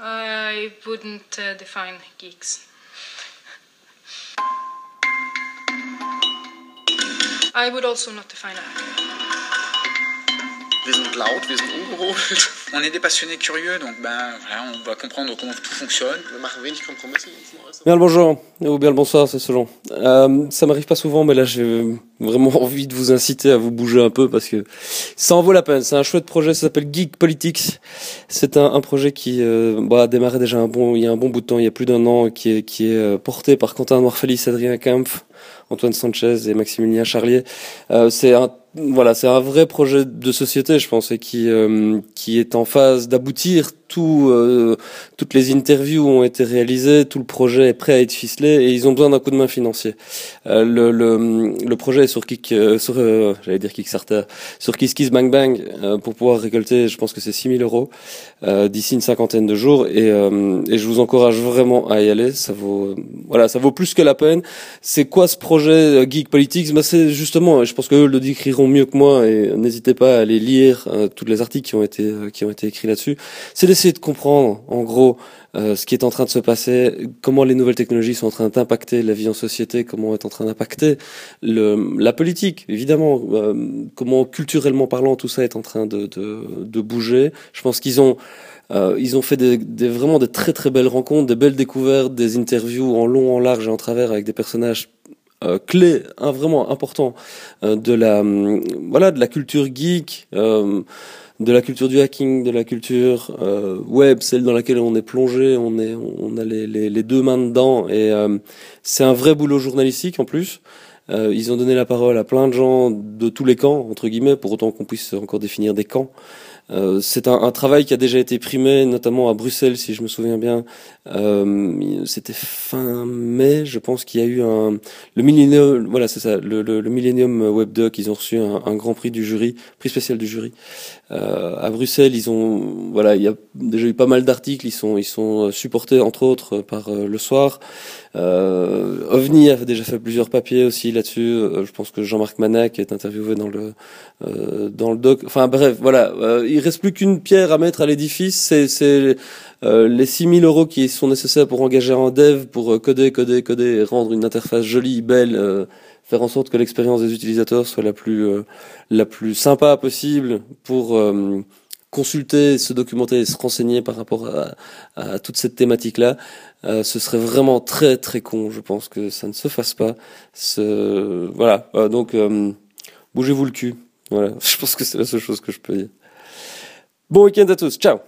I wouldn't uh, define geeks. I would also not define a hacker. Wir sind laut, wir sind ungeholt. On est des passionnés curieux, donc ben, voilà, on va comprendre comment tout fonctionne. Wir machen wenig Kompromisse in unserem Äußeren. Bien le bonjour, ou bien le bonsoir, c'est selon. Euh, ça m'arrive pas souvent, mais là j'ai vraiment envie de vous inciter à vous bouger un peu parce que ça en vaut la peine. C'est un chouette projet, ça s'appelle Geek Politics. C'est un, un projet qui euh, bah, a démarré déjà un bon, il y a un bon bout de temps, il y a plus d'un an, qui est, qui est euh, porté par Quentin Noirfelis, Adrien Kempf, Antoine Sanchez et Maximilien Charlier. Euh, c'est un voilà, c'est un vrai projet de société, je pense, et qui euh, qui est en phase d'aboutir. Tout, euh, toutes les interviews ont été réalisées, tout le projet est prêt à être ficelé, et ils ont besoin d'un coup de main financier. Euh, le, le le projet est sur Kick, euh, sur euh, j'allais dire Kickstarter, sur Kiss Bang Bang euh, pour pouvoir récolter, je pense que c'est 6000 euros euh, d'ici une cinquantaine de jours, et et je vous encourage vraiment à y aller. Ça vaut voilà, ça vaut plus que la peine. C'est quoi ce projet Geek Politics? Bah, c'est justement, je pense que eux le décriront mieux que moi et n'hésitez pas à aller lire tous les articles qui ont été qui ont été écrits là-dessus. C'est de comprendre en gros euh, ce qui est en train de se passer, comment les nouvelles technologies sont en train d'impacter la vie en société, comment est en train d'impacter la politique évidemment, euh, comment culturellement parlant tout ça est en train de bouger. Je pense qu'ils ont euh, ils ont fait vraiment des très très belles rencontres, des belles découvertes, des interviews en long, en large et en travers avec des personnages euh, clé, hein, vraiment important euh, de la euh, voilà de la culture geek, de la culture du hacking, de la culture euh, web, celle dans laquelle on est plongé, on est on a les, les, les deux mains dedans et c'est un vrai boulot journalistique en plus. ils ont donné la parole à plein de gens de tous les camps entre guillemets, pour autant qu'on puisse encore définir des camps. Euh, c'est un, travail qui a déjà été primé, notamment à Bruxelles, si je me souviens bien. Euh, C'était fin mai, je pense qu'il y a eu un le Millennium, voilà, c'est ça, le, le, le Millennium Webdoc. Ils ont reçu un, grand prix du jury, prix spécial du jury. Euh, à Bruxelles, ils ont, voilà, il y a déjà eu pas mal d'articles. Ils sont, ils sont supportés entre autres par le soir. OVNI a déjà fait plusieurs papiers aussi là-dessus. Je pense que Jean-Marc Manac est interviewé dans le dans le doc. Enfin bref, voilà. Euh, il reste plus qu'une pierre à mettre à l'édifice. C'est c'est euh, les 6000 euros qui sont nécessaires pour engager un dev, pour coder, coder, coder, et rendre une interface jolie, belle, faire en sorte que l'expérience des utilisateurs soit la plus la plus sympa possible pour consulter, se documenter se renseigner par rapport à, à toute cette thématique-là, euh, ce serait vraiment très très con. Je pense que ça ne se fasse pas. Ce... Voilà. Euh, donc, euh, bougez-vous le cul. Voilà. Je pense que c'est la seule chose que je peux dire. Bon week-end à tous. Ciao